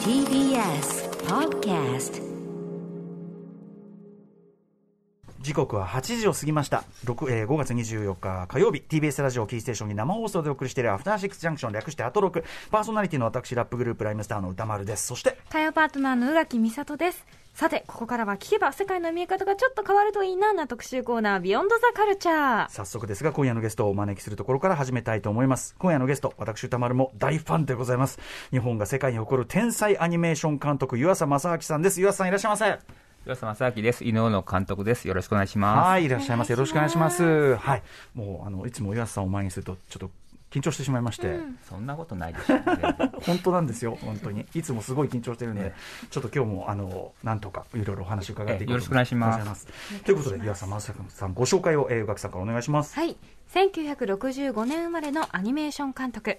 TBS Podcast 時刻は8時を過ぎました、6えー5月24日火曜日。TBS ラジオキーステーションに生放送でお送りしているアフターシックスジャンクション。略してアトロク。パーソナリティの私ラップグループライムスターの歌丸です。そして火曜パートナーの宇垣美里です。さて、ここからは聞けば世界の見え方がちょっと変わるといいなな特集コーナー、ビヨンドザカルチャー。早速ですが今夜のゲストをお招きするところから始めたいと思います。今夜のゲスト私歌丸も大ファンでございます。日本が世界に誇る天才アニメーション監督湯浅正明さんです。湯浅さんいらっしゃいませ。岩佐正明です。井上の監督です。よろしくお願いします。はいいらっしゃいませよろしくお願いしますはいもうあのいつも湯浅さんを前にするとちょっと緊張してしまいまして、そんなことないでしょう、ね。本当なんですよ、本当に。いつもすごい緊張してるんで、えちょっと今日も、あの、なんとか、いろいろお話伺っていこうえよろしくお願いしますということで、岩佐正明さん、ご紹介を、えー、宇垣さんからお願いします。はい。1965年生まれのアニメーション監督。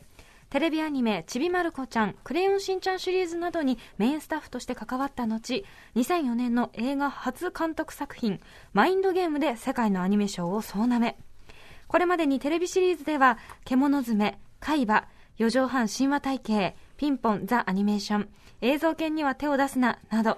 テレビアニメ、ちびまる子ちゃん、クレヨンしんちゃんシリーズなどにメインスタッフとして関わった後、2004年の映画初監督作品、マインドゲームで世界のアニメ賞を総なめ。これまでにテレビシリーズでは、獣爪、海馬、四畳半神話体系、ピンポン、ザ・アニメーション、映像犬には手を出すな、など、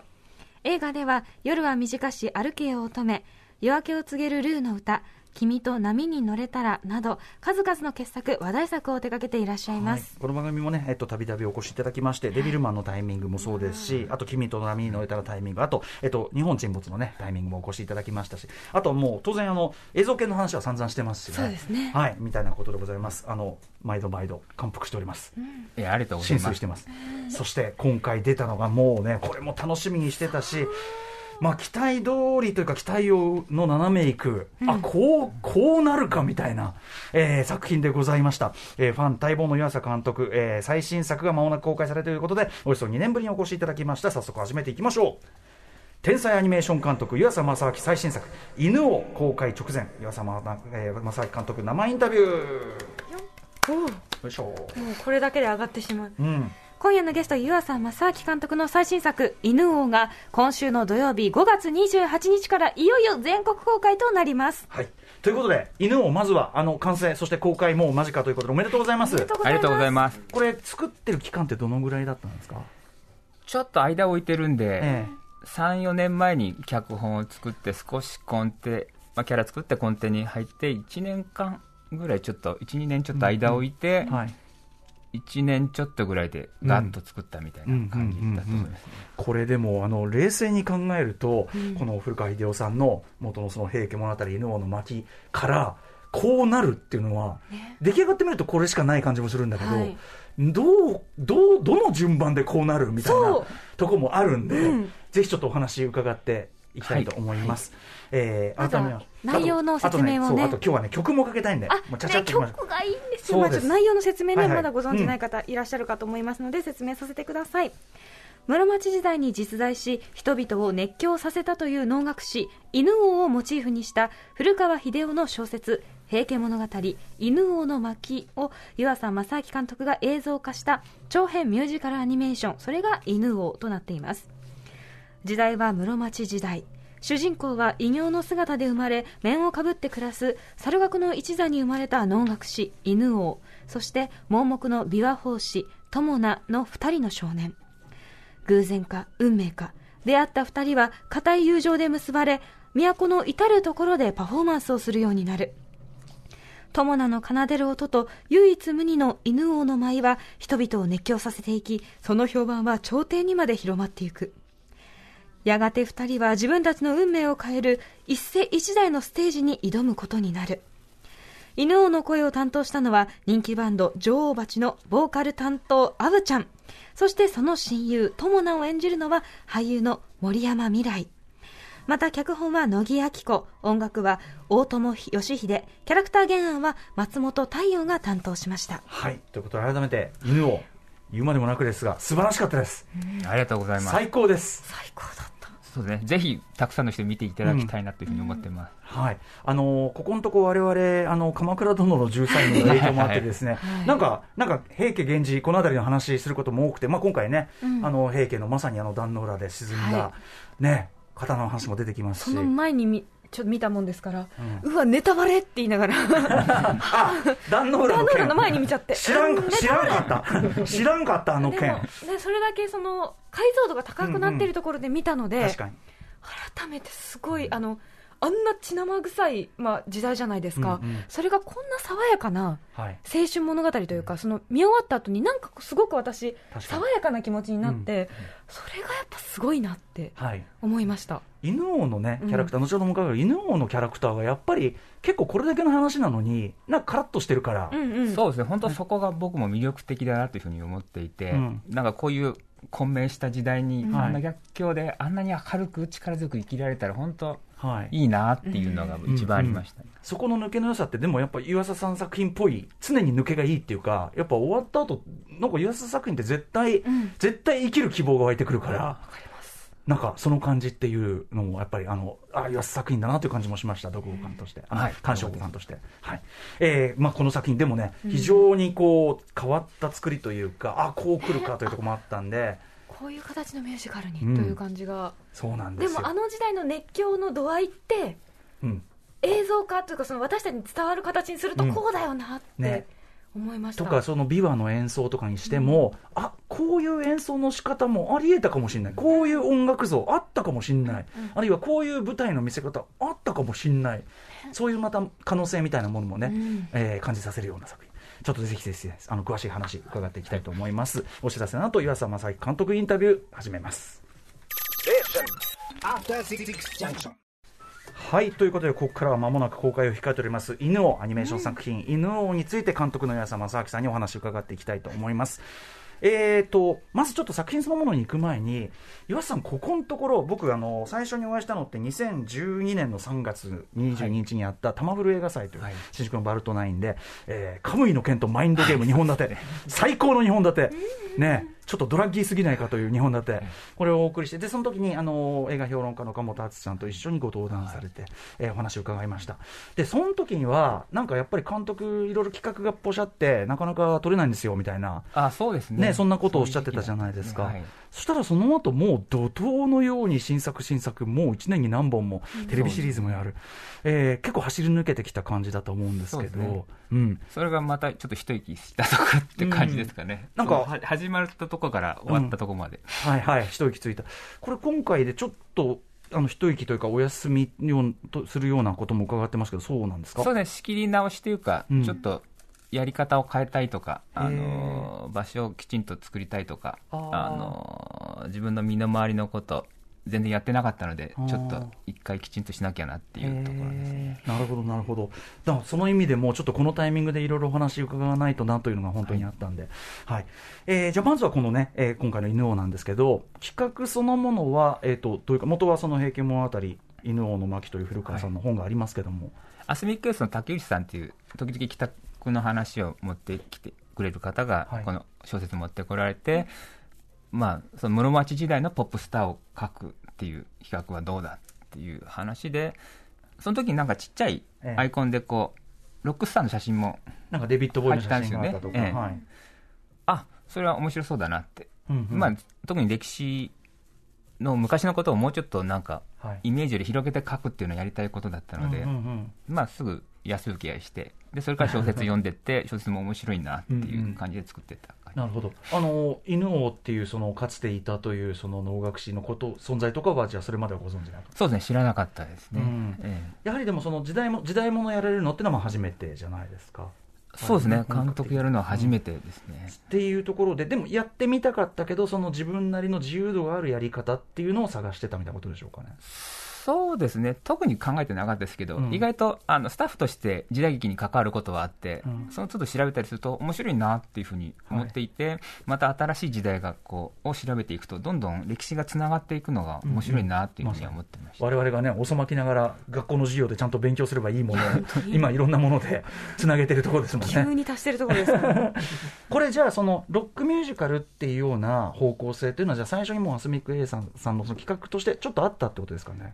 映画では夜は短し歩けよ乙女、夜明けを告げるルーの歌、君と波に乗れたらなど、数々の傑作、話題作を手掛けていらっしゃいます。はいこの番組もね、えっと、たびたびお越しいただきまして、デビルマンのタイミングもそうですし、あと、君と波に乗れたらタイミング、あと、えっと、日本沈没のね、タイミングもお越しいただきましたし、あともう、当然、あの、映像系の話は散々してますしね。そうですねはい、みたいなことでございます。あの、毎度毎度、感服しております。えありがとうございます浸水して。ます。そして今回出たのがもうね、これも楽しみにしてたし、まあ期待通りというか期待をの斜めいく、あ、こう、こうなるかみたいな、えー作品でございました。えーファン待望の湯浅監督、えー最新作が間もなく公開されるということで、およそ2年ぶりにお越しいただきました。早速始めていきましょう。天才アニメーション監督湯浅正明最新作「犬」を公開直前。湯浅正えー正明監督生インタビュー。よいしょ、もうこれだけで上がってしまう。うん、今夜のゲスト、湯浅正明監督の最新作、犬王が、今週の土曜日5月28日からいよいよ全国公開となります。はい。ということで、犬をまずは、あの、完成、そして公開もう間近ということで、おめでとうございます。ありがとうございます。これ、作ってる期間ってどのぐらいだったんですか？ちょっと間を置いてるんで、え3、4年前に脚本を作って、少しコンテ、まあ、キャラ作ってコンテに入って、1年間ぐらいちょっと、1、2年ちょっと間を置いて、えはい。1年ちょっとぐらいでガッと作ったみたいな感じだと思いますね。これでも、あの、冷静に考えると、この古川秀夫さんの元のその平家物語犬王の巻から、こうなるっていうのは、出来上がってみるとこれしかない感じもするんだけど、はい。どう、どう、どの順番でこうなるみたいなとこもあるんで、うん。ぜひちょっとお話伺っていきたいと思います。えーあとは改めま内容の説明をねあとそうあと今日はね、曲もかけたいんで、あ、もうちゃちゃっね、といきましょう曲がいいんですよ。す内容の説明ね、はいはいまだご存じない方いらっしゃるかと思いますので、説明させてください。室町時代に実在し、人々を熱狂させたという能楽師、犬王をモチーフにした古川秀夫の小説、平家物語、犬王の巻を湯浅正明監督が映像化した長編ミュージカルアニメーション、それが犬王となっています。時代は室町時代。主人公は異形の姿で生まれ面をかぶって暮らす猿楽の一座に生まれた能楽師犬王。そして盲目の琵琶法師友名の二人の少年。偶然か運命か出会った二人は固い友情で結ばれ都の至る所でパフォーマンスをするようになる。友名の奏でる音と唯一無二の犬王の舞は人々を熱狂させていきその評判は朝廷にまで広まっていく。やがて二人は自分たちの運命を変える一世一代のステージに挑むことになる。犬王の声を担当したのは人気バンド女王蜂のボーカル担当アブちゃん。そしてその親友友名を演じるのは俳優の森山未来。また脚本は乃木明子、音楽は大友義秀、キャラクター原案は松本太陽が担当しました。はい。ということで、改めて、犬を言うまでもなくですが、素晴らしかったです。ありがとうございます。最高です。最高だった。そうですね。ぜひ、たくさんの人に見ていただきたいなというふうに思ってます。はい。あのーここのとこ我々、あの、鎌倉殿の13人の影響もあってですね、はいなんか、なんか、平家源氏、この辺りの話することも多くて、まあ今回ね、うんあの、平家のまさにあの壇の浦で沈んだ、はね、方の話も出てきますし。その前にみちょっと見たもんですから、うわ、ネタバレって言いながら、あ壇ノ浦の前に見ちゃって。知らんうん知らんかった。知らんかったあのでも件ね、それだけその解像度が高くなっているところで見たので、確かに。改めてすごい、あのあんな血生臭い、まあ、時代じゃないですか、うんうん。それがこんな爽やかなはい。青春物語というか、その見終わった後になんかすごく私、爽やかな気持ちになって、それがやっぱすごいなってはい。思いました。犬王のねうん。キャラクター、後ほども伺うけど犬王のキャラクターがやっぱり結構これだけの話なのになんかカラッとしてるから、うんうん、そうですね、本当そこが僕も魅力的だなというふうに思っていて、うん。なんかこういう混迷した時代に、うん。あんな逆境であんなに明るく力強く生きられたら、本当はい、いいなっていうのが一番ありました、ね。そこの抜けの良さってでもやっぱ湯浅さん作品っぽい常に抜けがいいっていうかやっぱ終わった後なんか湯浅作品って絶対、うん。絶対生きる希望が湧いてくるからなんかその感じっていうのもやっぱりあのあ湯浅作品だなという感じもしました読後感として、はい。鑑賞感として、はい。えーまあ、この作品でもね非常にこう変わった作りというか、あこう来るかというところもあったんでこういう形のミュージカルにうん。という感じが、そうなんでよ。ですもあの時代の熱狂の度合いってうん。映像化というかその私たちに伝わる形にするとうん。こうだよなっね。て思いました、とかその琵琶の演奏とかにしても、あこういう演奏の仕方もありえたかもしれない。こういう音楽像あったかもしれない、あるいはこういう舞台の見せ方あったかもしれない。そういうまた可能性みたいなものもね、うん。えー感じさせるような作品ちょっとぜひぜひあの詳しい話伺っていきたいと思います。お知らせの後岩佐正樹監督インタビュー始めます.はいということでここからは間もなく公開を控えております犬王アニメーション作品、犬王について監督の岩佐正明さんにお話を伺っていきたいと思いますえーとまずちょっと作品そのものに行く前に岩佐さんここのところ僕あの最初にお会いしたのって2012年の3月22日にあった玉古映画祭という、はい。新宿のバルトナインで、えーカムイの剣とマインドゲーム2本立て。最高の2本立て。ねちょっとドラッギーすぎないかという2本立てこれをお送りしてでその時にあの映画評論家の岡本敦さんと一緒にご登壇されて、えーお話を伺いました。でその時にはなんかやっぱり監督いろいろ企画がポシャってなかなか撮れないんですよみたいな。あそうですね。ね、そんなことをおっしゃってたじゃないですか、はい。そしたらその後もう怒涛のように新作、新作、もう1年に何本もテレビシリーズもやる、えー結構走り抜けてきた感じだと思うんですけど、ね。うん、それがまたちょっと一息したところって感じですかね、うん。なんか始まったところから終わったところまで、はいはい、一息ついた、これ、今回でちょっとあの一息というか、お休みようとするようなことも伺ってますけど、そうなんですか？そうですね。仕切り直しというか、うん。ちょっとやり方を変えたいとか、あの場所をきちんと作りたいとか、あの自分の身の回りのこと、全然やってなかったのでちょっと一回きちんとしなきゃなっていうところですね。なるほど、なるほど、だからその意味でも、ちょっとこのタイミングでいろいろお話伺わないとなというのが本当にあったんで、はい。えーじゃあ、まずはこのね、えー今回の犬王なんですけど、企画そのものは、えー、とというか、元はその平家物語、犬王の巻という古川さんの本がありますけども、アスミックエースの竹内さんっていう、時々帰宅の話を持ってきてくれる方がはい、この小説持ってこられて、まあ、その室町時代のポップスターを書くっていう企画はどうだっていう話で、その時になんかちっちゃいええ。アイコンでこう、ロックスターの写真も、なんかデビッド・ボーイの写真があったとか、入ったんですよねええ。はい。あそれは面白そうだなって、うんうん。まあ、特に歴史の昔のことをもうちょっとなんか、はい。イメージより広げて書くっていうのをやりたいことだったので、うんうんうん。まあ、すぐ安請け合いしてでそれから小説読んでって小説も面白いなっていう感じで作ってったなるほど。あの犬王っていうそのかつていたというその能楽師のこと存在とかはじゃあそれまではご存知なかったそうですね知らなかったですね、うん。えやはりでもその時代も時代物やられるのってのはまあ初めてじゃないですか。えそうですね。はい。監督やるのは初めてですね、っていうところででもやってみたかったけどその自分なりの自由度があるやり方っていうのを探してたみたいなことでしょうかね。そうですね。特に考えてなかったですけど、うん。意外とあのスタッフとして時代劇に関わることはあって、うん。その都度調べたりすると面白いなっていうふうに思っていて、また新しい時代がこうを調べていくとどんどん歴史がつながっていくのが面白いなっていうふうには思ってました、我々がね遅まきながら学校の授業でちゃんと勉強すればいいものを 今いろんなもので つなげてるところですもんね。急に達してるところですね。これじゃあそのロックミュージカルっていうような方向性っていうのはじゃあ最初にもうアスミック A さんさんのその企画としてちょっとあったってことですかね。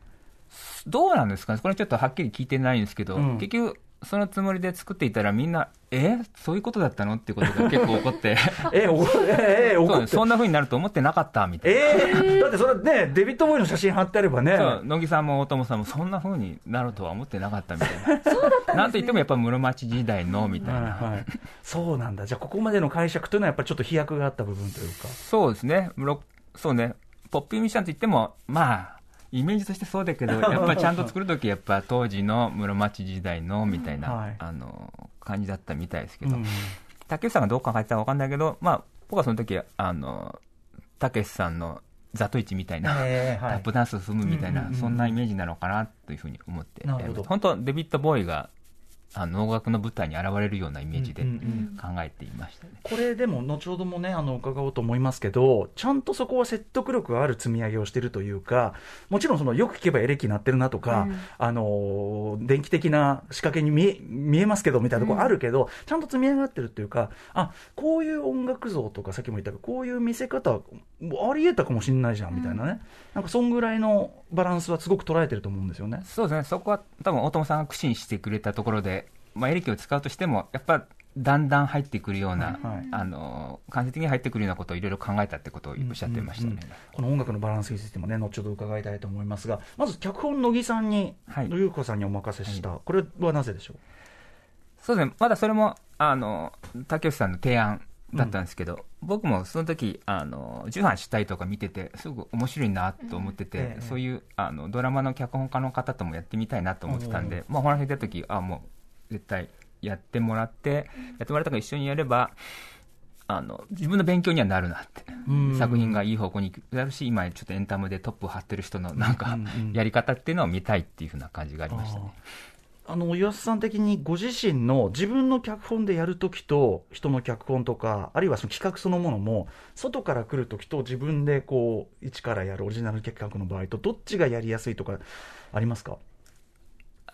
どうなんですかね？これちょっとはっきり聞いてないんですけど、うん。結局そのつもりで作っていたらみんなえ？そういうことだったの？っていうことが結構起こって。えおええ怒そうってそんな風になると思ってなかったみたいな。ええだってそれねデビッド・ボーイの写真貼ってあればね。そう。乃木さんも大友さんもそんな風になるとは思ってなかったみたいな、なんといってもやっぱ室町時代のみたいな、はいはい、そうなんだ。じゃあここまでの解釈というのはやっぱりちょっと飛躍があった部分というか。そうですね、ロそうね、ポップミュージシャンといっても、まあ、イメージとしてそうだけど、やっぱちゃんと作るとき、やっぱ当時の室町時代のみたいな、はい。あの感じだったみたいですけど、うん。竹内さんがどう考えてたか分かんないけど、まあ、僕はその時あの竹内さんのザトイチみたいな、タップダンスを踏むみたいな、そんなイメージなのかなというふうに思って、本当、デビッド・ボーイがあの能楽の舞台に現れるようなイメージでうんうん考えていましたね。これでも後ほどもねあの伺おうと思いますけどちゃんとそこは説得力がある積み上げをしてるというかもちろんそのよく聞けばエレキ鳴ってるなとか、うん。あの電気的な仕掛けに見え見えますけどみたいなところあるけど、ちゃんと積み上がってるっていうかあこういう音楽像とかさっきも言ったけどこういう見せ方ありえたかもしれないじゃんみたいなね、なんかそんぐらいのバランスはすごく捉えてると思うんですよね。そうですね、そこは多分大友さんが苦心してくれたところで、まあ、エレキを使うとしても、やっぱだんだん入ってくるような、はい。あの間接的に入ってくるようなことをいろいろ考えたってことをおっしゃってましたね。うんうんうん。この音楽のバランスについてもね後ほど伺いたいと思いますがまず脚本乃木さんに、はい。ゆうこさんにお任せした、これはなぜでしょう？そうですね、まだそれもあの竹内さんの提案だったんですけど、僕もその時あの重版したいとか見てて、すごく面白いなと思ってて、ええ。そういうあのドラマの脚本家の方ともやってみたいなと思ってたんで、まあ、お話出た時あもう絶対やってもらって、やってもらったから一緒にやれば、あの自分の勉強にはなるなって、うん。作品がいい方向になるし、今、ちょっとエンタメでトップを張ってる人のなんかうんうんやり方っていうのを見たいっていうふうな感じがありましたね。あの岩瀬さん的にご自身の自分の脚本でやるときと人の脚本とかあるいはその企画そのものも外から来るときと自分でこう一からやるオリジナル企画の場合とどっちがやりやすいとかありますか？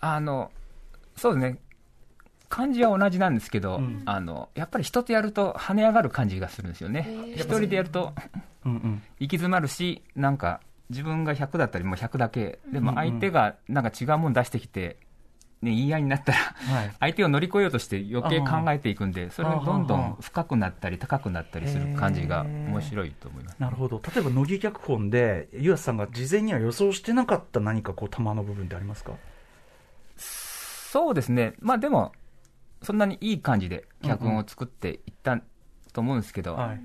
あのそうですね。感じは同じなんですけど、うん。あのやっぱり人とやると跳ね上がる感じがするんですよね。一人でやるとうんうん。行き詰まるしなんか自分が100だったりもう100だけ。でもうんうん相手がなんか違うもの出してきて、ね、言い合いになったらはい。相手を乗り越えようとして余計考えていくんでそれがどんどん深くなったり高くなったりする感じが面白いと思います。なるほど。例えば乃木脚本で岩瀬さんが事前には予想してなかった何かこう玉の部分ってありますか？そうですね。まあでもそんなにいい感じで脚本を作っていったと思うんですけど、はい。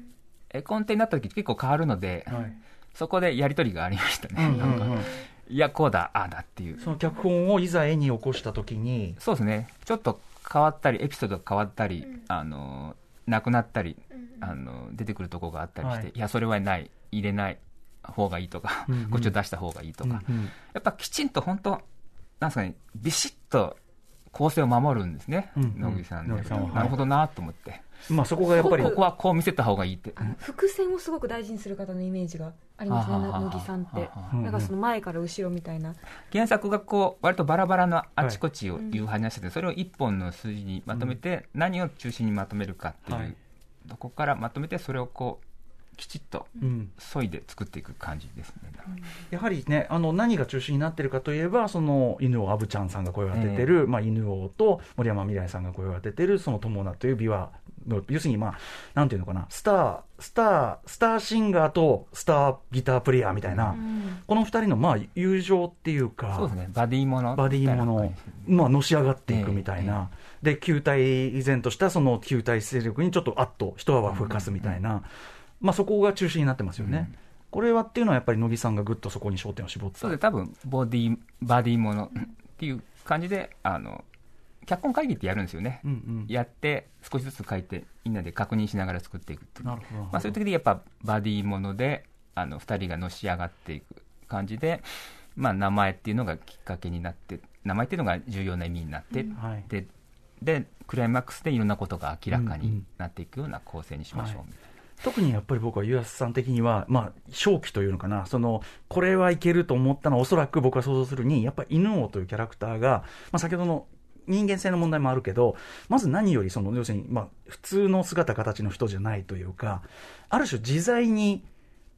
絵コンテになった時結構変わるので、はい。そこでやり取りがありましたね、うんうんなんかうんいや、こうだ、ああだっていう、その脚本をいざ絵に起こしたときにそうですね、ちょっと変わったり、エピソードが変わったり、あのなくなったり、あの出てくるところがあったりして、はい。い、や、それはない、入れない方がいいとか、うんうん。こっちを出した方がいいとか、うんうん。やっぱきちんと本当、なんですかね、ビシッと構成を守るんですね、うんうん。野口さんで野口さんは。なるほどなと思って、まあそこがやっぱり。ここはこう見せた方がいいって。伏線をすごく大事にする方のイメージがありますね乃木さんって。なんかその前から後ろみたいな。原作がこう割とバラバラのあちこちをいう話してて、それを一本の数字にまとめて、何を中心にまとめるかっていう、はい。とこからまとめてそれをこうきちっとうん。削いで作っていく感じですね、やはりね、あの何が中心になってるかといえば、その犬王アブちゃんさんが声を当ててる、まあ、犬王と森山未来さんが声を当ててる、その友名という美話の、要するに、まあ、なんていうのかな、スター、スター、スターシンガーとスターギタープレイヤーみたいな、この二人の、まあ、友情っていうか、そうですね。バディものバディものまあ、のし上がっていくみたいな、で、球体依然としたその球体勢力にちょっとあっと一泡吹かすみたいな、まあ、そこが中心になってますよね。これはっていうのはやっぱり乃木さんがぐっとそこに焦点を絞ってそうで多分ボディバディものっていう感じであの脚本会議ってやるんですよね、うんうん。やって少しずつ書いてみんなで確認しながら作っていくっていう。なるほど。まあ、そういう時でやっぱバディものであの2人がのし上がっていく感じで、まあ、名前っていうのがきっかけになって名前っていうのが重要な意味になって、はい。ででクライマックスでいろんなことが明らかにうんうん。なっていくような構成にしましょうみたいな。特にやっぱり僕は湯浅さん的には、まあ、正気というのかな、そのこれはいけると思ったのは、おそらく僕は想像するに、やっぱり犬王というキャラクターが、まあ、先ほどの人間性の問題もあるけど、まず何よりその、要するに、まあ、普通の姿、形の人じゃないというか、ある種、自在に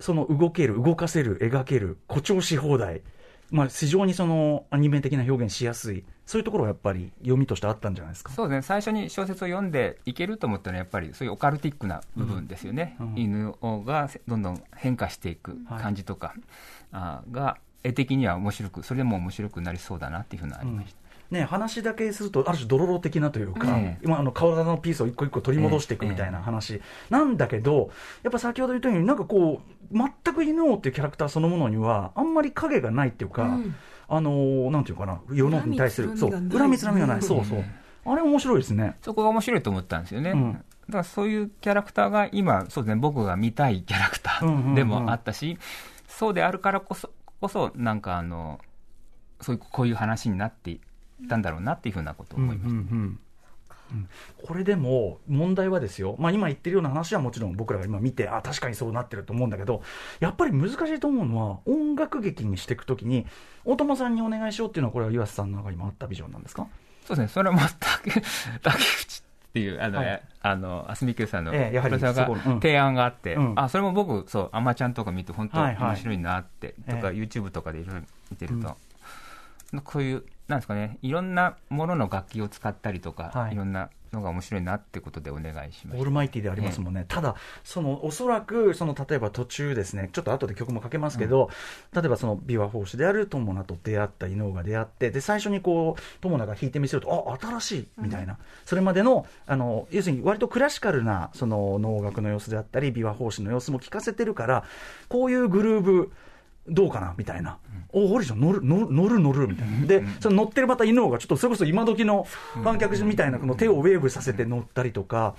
その動ける、動かせる、描ける、誇張し放題。まあ、非常にそのアニメ的な表現しやすい、そういうところがやっぱり読みとしてあったんじゃないですか？そうですね、最初に小説を読んでいけると思ったのは、やっぱりそういうオカルティックな部分ですよね、うんうん犬王がどんどん変化していく感じとか、あが、絵的には面白く、それでも面白くなりそうだなっていうふうなのありました。ね、話だけすると、ある種、ドロロ的なというか、ええ今あの、体のピースを一個一個取り戻していくみたいな話。なんだけど、やっぱ先ほど言ったように、なんかこう、全く犬王っていうキャラクターそのものには、あんまり影がないっていうか、うん。あのーなんていうかな、世の中に対する、そう、恨みつらみがない。そうそう。あれ面白いですね。そこが面白いと思ったんですよね。うん。だからそういうキャラクターが今、そうですね、僕が見たいキャラクタうんうんうん。ーでもあったし、そうであるからこそ、こそ、なんかあの、そういう、こういう話になってたんだろうなっていうふうなことを思いました。うんうんうん。うんこれでも問題はですよ、まあ、今言ってるような話はもちろん僕らが今見てあ確かにそうなってると思うんだけどやっぱり難しいと思うのは音楽劇にしていくときに大友さんにお願いしようっていうのはこれは岩瀬さんの中にもあったビジョンなんですか？そうですね、それも竹 竹内っていう、あの、はい。あの、あすみきゅうさんの、ええやはりプロデューサそこうん。ーが提案があって、うん。あ、それも僕、そう、アマちゃんとか見て、本当はいはい。面白いなって、とか、え YouTube とかでいろいろ見てると、こういう、なんですかね、いろんなものの楽器を使ったりとか、はい。い、ろんなのが面白いなってことでお願いしまオール。マイティでありますもんね、ただ、そのおそらくその例えば途中ですね、ちょっと後で曲もかけますけど、例えばその琵琶法師である友名と出会った伊能が出会って、で最初にこう友名が弾いてみせると、あ新しいみたいな、それまでのあの要するに割とクラシカルなその能楽の様子であったり、琵琶法師の様子も聞かせてるから、こういうグルーブ、どうかな？みたいな、おオリジョン乗る、乗る、乗る、乗るみたいな、で、その乗ってるまた犬王が、ちょっとそれこそ今時の観客みたいな、この手をウェーブさせて乗ったりとか、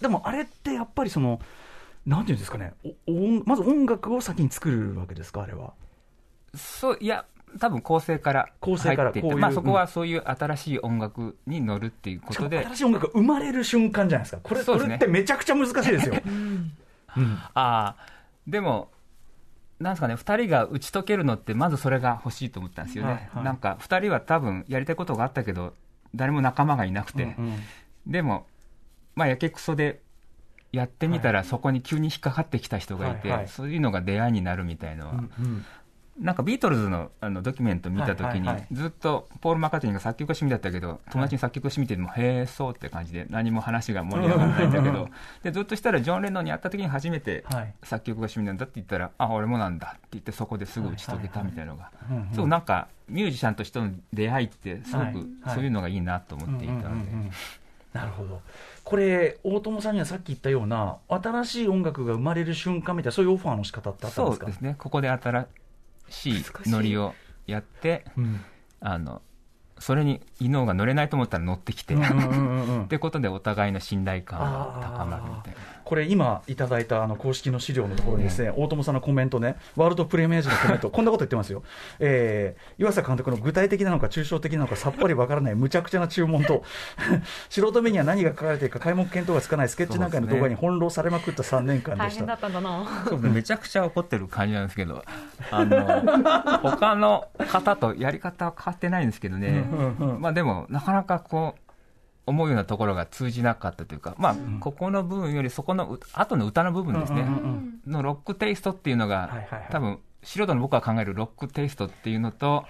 でもあれってやっぱりその、なんていうんですかね、お音まず音楽を先に作るわけですか、あれは。そう、いや、多分構成から構成から入っていってこまあそこはそういう新しい音楽に乗るっていうことで、新しい音楽が生まれる瞬間じゃないですか、これ,、そね。これってめちゃくちゃ難しいですよ。うん。ああ、でも、なんですかね、2人が打ち解けるのって、まずそれが欲しいと思ったんですよね、はいはい。なんか2人は多分やりたいことがあったけど、誰も仲間がいなくて、うんうん。でも、まあ、やけくそでやってみたら、そこに急に引っかかってきた人がいて、はいはい。そういうのが出会いになるみたいのは、うんうんなんかビートルズのあのドキュメント見たときに、ずっとポール・マッカートニーが作曲が趣味だったけど、友達に作曲が趣味っても、へえ、そうって感じで、何も話が盛り上がらないんだけど、でずっとしたら、ジョン・レノンに会ったときに初めて、はい作曲が趣味なんだって言ったら、あ、俺もなんだって言って、そこですぐ打ち解けたみたいなのが、そうなんか、ミュージシャンとしての出会いって、すごはい。くはい。そういうのがいいなと思っていたので。なるほど。これ、大友さんにはさっき言ったような、新しい音楽が生まれる瞬間みたいな、そういうオファーの仕方ってあったんですか？そうですね、ここで新しいノリをやって、うんあのそれに伊能が乗れないと思ったら乗ってきて、うんうんうんうんうんってことでお互いの信頼感が高まるみたいな。これ今いただいたあの公式の資料のところにですね、大友さんのコメントね、ワールドプレミアージのコメント、こんなこと言ってますよ。えー、岩佐監督の具体的なのか抽象的なのかさっぱりわからない無茶苦茶な注文と、素人目には何が書かれているか皆目見当がつかないスケッチなんかの動画に翻弄されまくった3年間でした。大変だったんだな。そうめちゃくちゃ怒ってる感じなんですけど、あの他の方とやり方は変わってないんですけどね、うんうんまあでも、なかなかこう、思うようなところが通じなかったというか、まあ、ここの部分よりそこのう後の歌の部分ですね、のロックテイストっていうのが、多分素人の僕が考えるロックテイストっていうのと、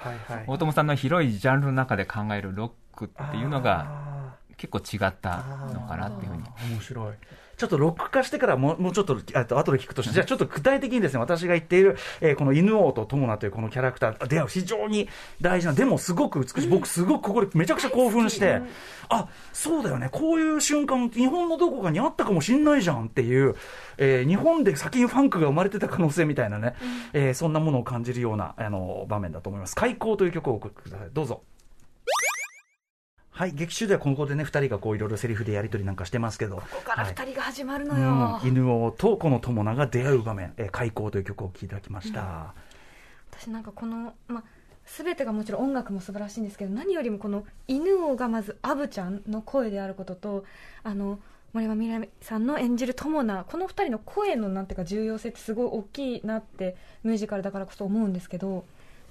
大友さんの広いジャンルの中で考えるロックっていうのがあ結構違ったのかなっていうふうに。ー。面白い。ちょっとロック化してからもうもうちょっとあと後で聞くとして、じゃあちょっと具体的にですね、私が言っている、えーこの犬王と友名というこのキャラクター、出会う非常に大事な、でもすごく美しい、僕すごくここでめちゃくちゃ興奮して、あ、そうだよね、こういう瞬間、日本のどこかにあったかもしんないじゃんっていう、えー日本で先にファンクが生まれてた可能性みたいなね、えーそんなものを感じるようなあの場面だと思います。開口という曲をお送りください。どうぞ。はい、劇中ではここでね、二人がこういろいろセリフでやり取りなんかしてますけど、ここからはい二人が始まるのうよ。ん、犬王とこの友名が出会う場面、えー、開口という曲を聴いていただきました。私なんかこの、まあ、全てがもちろん音楽も素晴らしいんですけど何よりもこの犬王がまずアブちゃんの声であることとあの森山未來さんの演じる友名この二人の声のなんていうか重要性ってすごい大きいなってミュージカルだからこそ思うんですけど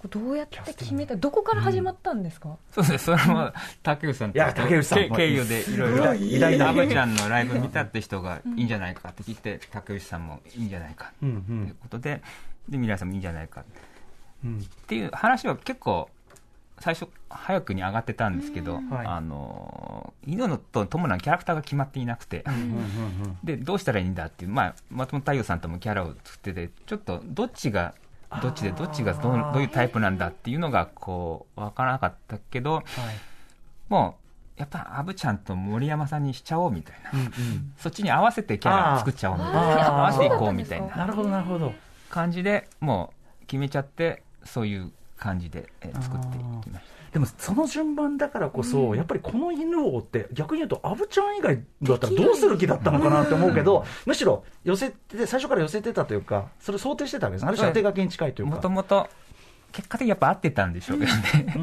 どうやって決めたどこから始まったんですか、そうですね、それも竹内さんといや竹内さんけ経由でいろいろ、偉大なアブちゃんのライブ見たって人がいいんじゃないかって聞いて、竹内さんもいいんじゃないかうんうというんことで、で、皆さんもいいんじゃないかっうんていう話は結構、最初早くに上がってたんですけど、はいあの犬のと友のキャラクターが決まっていなくて、うん。うん。うん。でどうしたらいいんだっていう、まあ、松本太陽さんともキャラを作っててちょっとどっちがどっちでどっちがどうどういうタイプなんだっていうのがこう分からなかったけどはい。もうやっぱアブちゃんと森山さんにしちゃおうみたいな。うんうん。そっちに合わせてキャラを作っちゃおうみたいな。合わせていこうみたいななるほどなるほど。感じでもう決めちゃってそういう感じでえー作っていきましでもその順番だからこそ、やっぱりこの犬王って逆に言うとアブちゃん以外だったらどうする気だったのかなって思うけど、むしろ寄せて最初から寄せてたというかそれを想定してたわけです。ある種当て書きに近いというか。ともと結果的にやっぱ合ってたんでしょうけどね、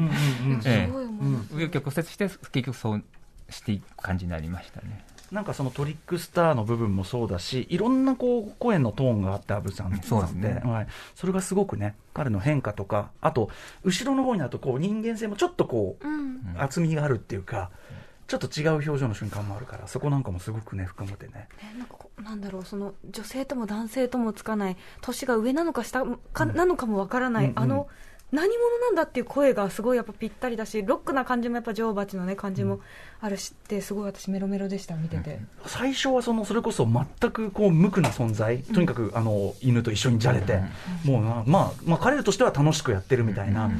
紆余曲折して結局そうしていく感じになりましたねなんかそのトリックスターの部分もそうだし、いろんなこう声のトーンがあって、アブさん。そうですね。はい、それがすごくね、彼の変化とか、あと、後ろの方になるとこう人間性もちょっとこう、うん。厚みがあるっていうか、ちょっと違う表情の瞬間もあるから、そこなんかもすごくね、深めてね。ねなんかなんだろうその女性とも男性ともつかない年が上なのか下か、なのかもわからない、うんうん。あの何者なんだっていう声がすごいやっぱぴったりだしロックな感じもやっぱ女王蜂のね感じもあるしってすごい私メロメロでした見てて、最初はそのそれこそ全くこう無垢な存在、とにかくあの犬と一緒にじゃれて、もうな、まあ、まあ、彼らとしては楽しくやってるみたいな。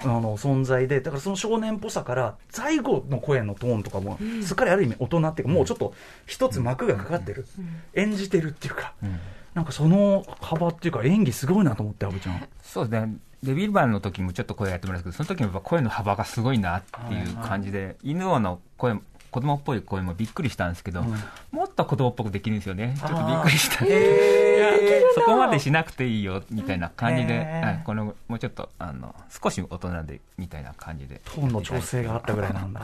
あの存在でだからその少年っぽさから最後の声のトーンとかもすっかりある意味大人っていうかもうちょっと一つ幕がかかってる、演じてるっていうか、うん。なんかその幅っていうか演技すごいなと思ってアブちゃん。そうですねデビルマンの時もちょっと声やってもらったけどその時もやっぱ声の幅がすごいなっていう感じで、犬王の声も子供っぽい声もびっくりしたんですけど、うん。もっと子供っぽくできるんですよね。ちょっとびっくりした。あーそこまでしなくていいよみたいな感じで、へー。はいこのもうちょっとあの少し大人でみたいな感じで。トーンの調整があったぐらいなんだ。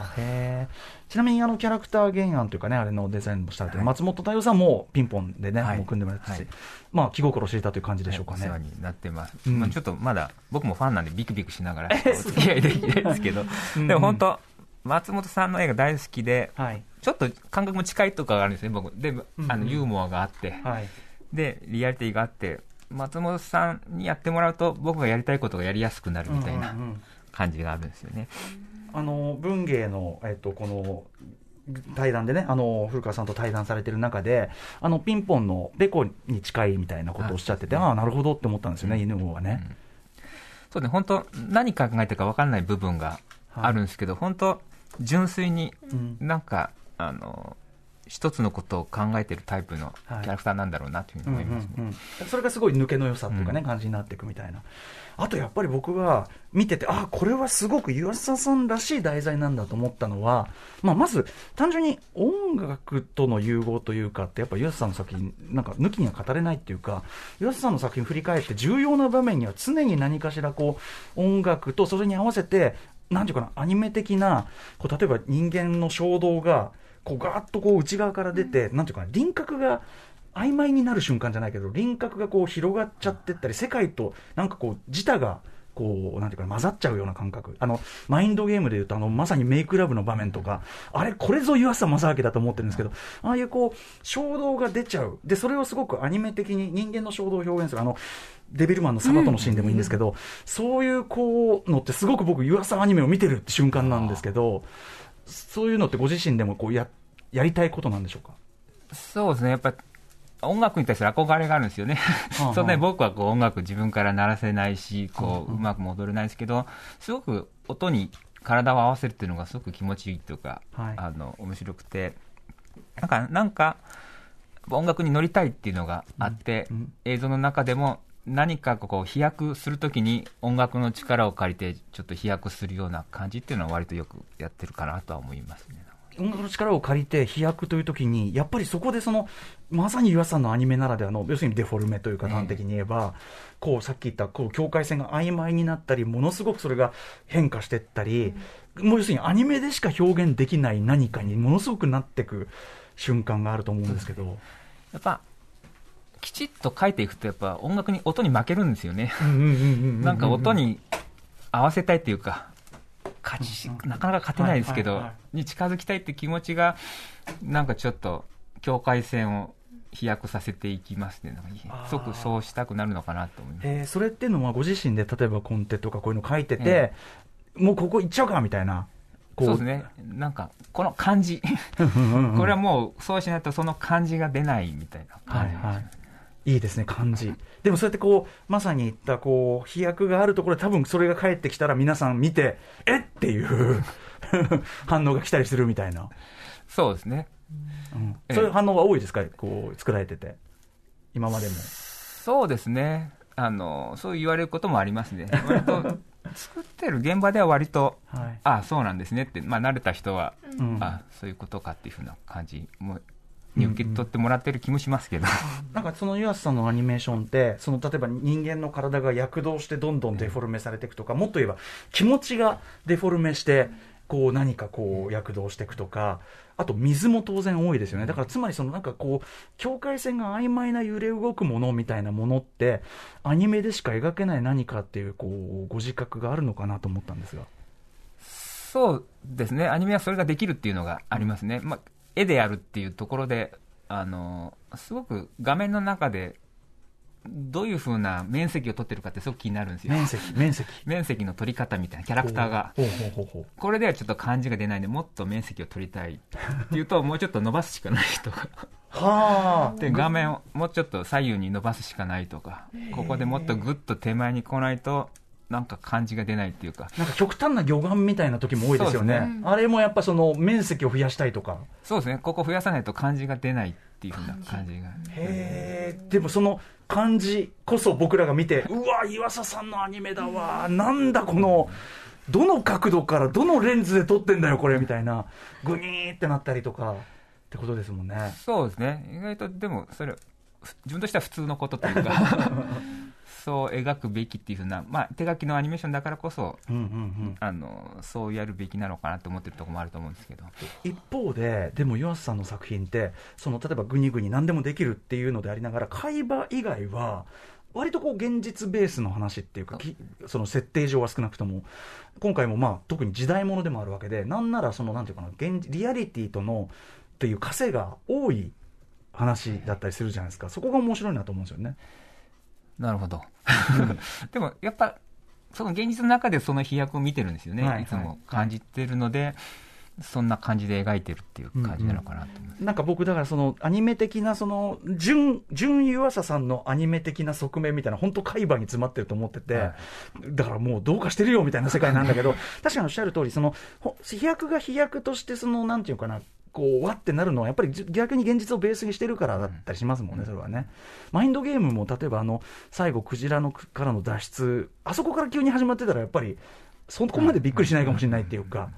ちなみにあのキャラクター原案というかねあれのデザインもしたって、松本太陽さんもピンポンでね、はい。もう組んでもらってたし、はい。まあ気心知れたという感じでしょうかね、お世話になってます、うん。まあ、ちょっとまだ僕もファンなんでビクビクしながらお付き合いできないですけど。うん。でも本当松本さんの映画大好きではい。ちょっと感覚も近いとかがあるんですね僕。であうんのユーモアがあって、はい。でリアリティがあって松本さんにやってもらうと僕がやりたいことがやりやすくなるみたいなうんうんうん。感じがあるんですよね、あの文芸の、えっと、この対談でね、あの古川さんと対談されてる中で、あのピンポンのベコに近いみたいなことをおっしゃってて、あああ、なるほどって思ったんですよね、犬王はね。そうね本当何考えてるか分かんない部分があるんですけど、本当純粋にうん。なんかあの一つのことを考えてるタイプのキはい。ャラクターなんだろうなというふうに思いますね、うんうんうんそれがすごい抜けの良さっていうかね、うん。感じになっていくみたいな。あとやっぱり僕が見てて、あこれはすごく湯浅さんらしい題材なんだと思ったのは、まあ、まず単純に音楽との融合というかって、やっぱ湯浅さんの作品、なんか抜きには語れないっていうか、湯浅さんの作品振り返って重要な場面には常に何かしらこう、音楽とそれに合わせて、なんていうかな、アニメ的な、こう例えば人間の衝動が、こうガーッとこう内側から出て、なんていうかな、輪郭が曖昧になる瞬間じゃないけど、輪郭がこう広がっちゃってったり、世界となんかこう、自他が、こう、なんていうかな、混ざっちゃうような感覚。あの、マインドゲームで言うと、あの、まさにメイクラブの場面とか、あれ、これぞ湯浅正明だと思ってるんですけど、ああいうこう、衝動が出ちゃう。で、それをすごくアニメ的に人間の衝動を表現する。あの、デビルマンのサバトのシーンでもいいんですけど、そういうこうのってすごく僕、湯浅アニメを見てるって瞬間なんですけど、そういうのってご自身でもこうや、やりたいことなんでしょうか？そうですね。やっぱ音楽に対する憧れがあるんですよね。はあ そんなに僕はこう音楽自分から鳴らせないしこううまくも踊れないですけどすごく音に体を合わせるっていうのがすごく気持ちいいというか、はい。あの面白くて。なんかなんか音楽に乗りたいっていうのがあって、うんうん。映像の中でも何かこう飛躍するときに音楽の力を借りてちょっと飛躍するような感じっていうのは割とよくやってるかなとは思いますね。音楽の力を借りて飛躍というときに、やっぱりそこでその、まさに岩さんのアニメならではの、要するにデフォルメというか、ええ端的に言えば、こう、さっき言った、こう、境界線が曖昧になったり、ものすごくそれが変化していったり、もう要するにアニメでしか表現できない何かにものすごくなっていく瞬間があると思うんですけど。やっぱきちっと書いていくとやっぱ音楽に音に負けるんですよね。なんか音に合わせたいっていうか、勝ちなかなか勝てないですけど、はいはいはに近づきたいって気持ちが、なんかちょっと境界線を飛躍させていきますね。すごくそうしたくなるのかなと思います。えーそれっていうのはご自身で例えばコンテとかこういうの書いてて、えもうここ行っちゃうかみたいな。こそうですね。なんか、この感じ。これはもう、そうしないとその感じが出ないみたいなはい感じ。はい。いいですね、感じ。でもそうやってこう、まさに言ったこう、飛躍があるところで多分それが返ってきたら皆さん見て、えっていう 反応が来たりするみたいな。そうですね。うんええそういう反応が多いですか？こう、作られてて。今までも。そうですね。あの、そう言われることもありますね。割と、作ってる現場では割と、はい。ああ、そうなんですねって、まあ、慣れた人は、うんあそういうことかっていうふうな感じも、に受け取ってもらってる気もしますけど。なんかその湯浅さんのアニメーションって、その例えば人間の体が躍動してどんどんデフォルメされていくとか、もっと言えば気持ちがデフォルメして、こう何かこう躍動していくとか、あと水も当然多いですよね。だからつまりそのなんかこう、境界線が曖昧な揺れ動くものみたいなものって、アニメでしか描けない何かっていう、こう、ご自覚があるのかなと思ったんですが。そうですね、アニメはそれができるっていうのがありますね、まあ、絵でやるっていうところで、あのすごく画面の中で、どういうふうな面積を取ってるかってすごく気になるんですよ。面積、面積。面積の取り方みたいなキャラクターが。ほうほうほうほう。これではちょっと感じが出ないんで、もっと面積を取りたいっていうと、もうちょっと伸ばすしかないとか。はあ。で、画面をもうちょっと左右に伸ばすしかないとか、ここでもっとぐっと手前に来ないと、なんか感じが出ないっていうか、なんか極端な魚眼みたいな時も多いですよね。ね。あれもやっぱその面積を増やしたいとか。そうですね、ここ増やさないと感じが出ないっていうふうな感じが。へえ、でもその感じこそ僕らが見て、うわ、岩佐さんのアニメだわ、なんだこの、どの角度からどのレンズで撮ってんだよ、これみたいな、グニーってなったりとか。ってことですもんね。そうですね、意外とでも、それ、ふ自分としては普通のことというか、そう描くべきっていうふうな、まあ、手書きのアニメーションだからこそ、うんうんうん、あのそうやるべきなのかなと思ってるところもあると思うんですけど。一方で、でも岩瀬さんの作品って、その例えばグニグニ何でもできるっていうのでありながら、会話以外は、割とこう現実ベースの話っていうか、きその設定上は少なくとも、今回もまあ特に時代物でもあるわけで、なんならそのなんていうかな、現リアリティとのっていう枷が多い話だったりするじゃないですか、そこが面白いなと思うんですよね。なるほど。でも、やっぱ、その現実の中でその飛躍を見てるんですよね。はいい、つも感じてるので、そんな感じで描いてるっていう感じなのかなと思います。なんか僕、だからそのアニメ的な、その純、純湯浅さんのアニメ的な側面みたいな、本当、海馬に詰まってると思ってて、はいだからもうどうかしてるよみたいな世界なんだけど、確かにおっしゃる通り、そのほ飛躍が飛躍として、そのなんていうかな、こうわってなるのは、やっぱりじ逆に現実をベースにしてるからだったりしますもんね、それはね。マインドゲームも、例えばあの最後、クジラのからの脱出、あそこから急に始まってたら、やっぱりそこまでびっくりしないかもしれないっていうか、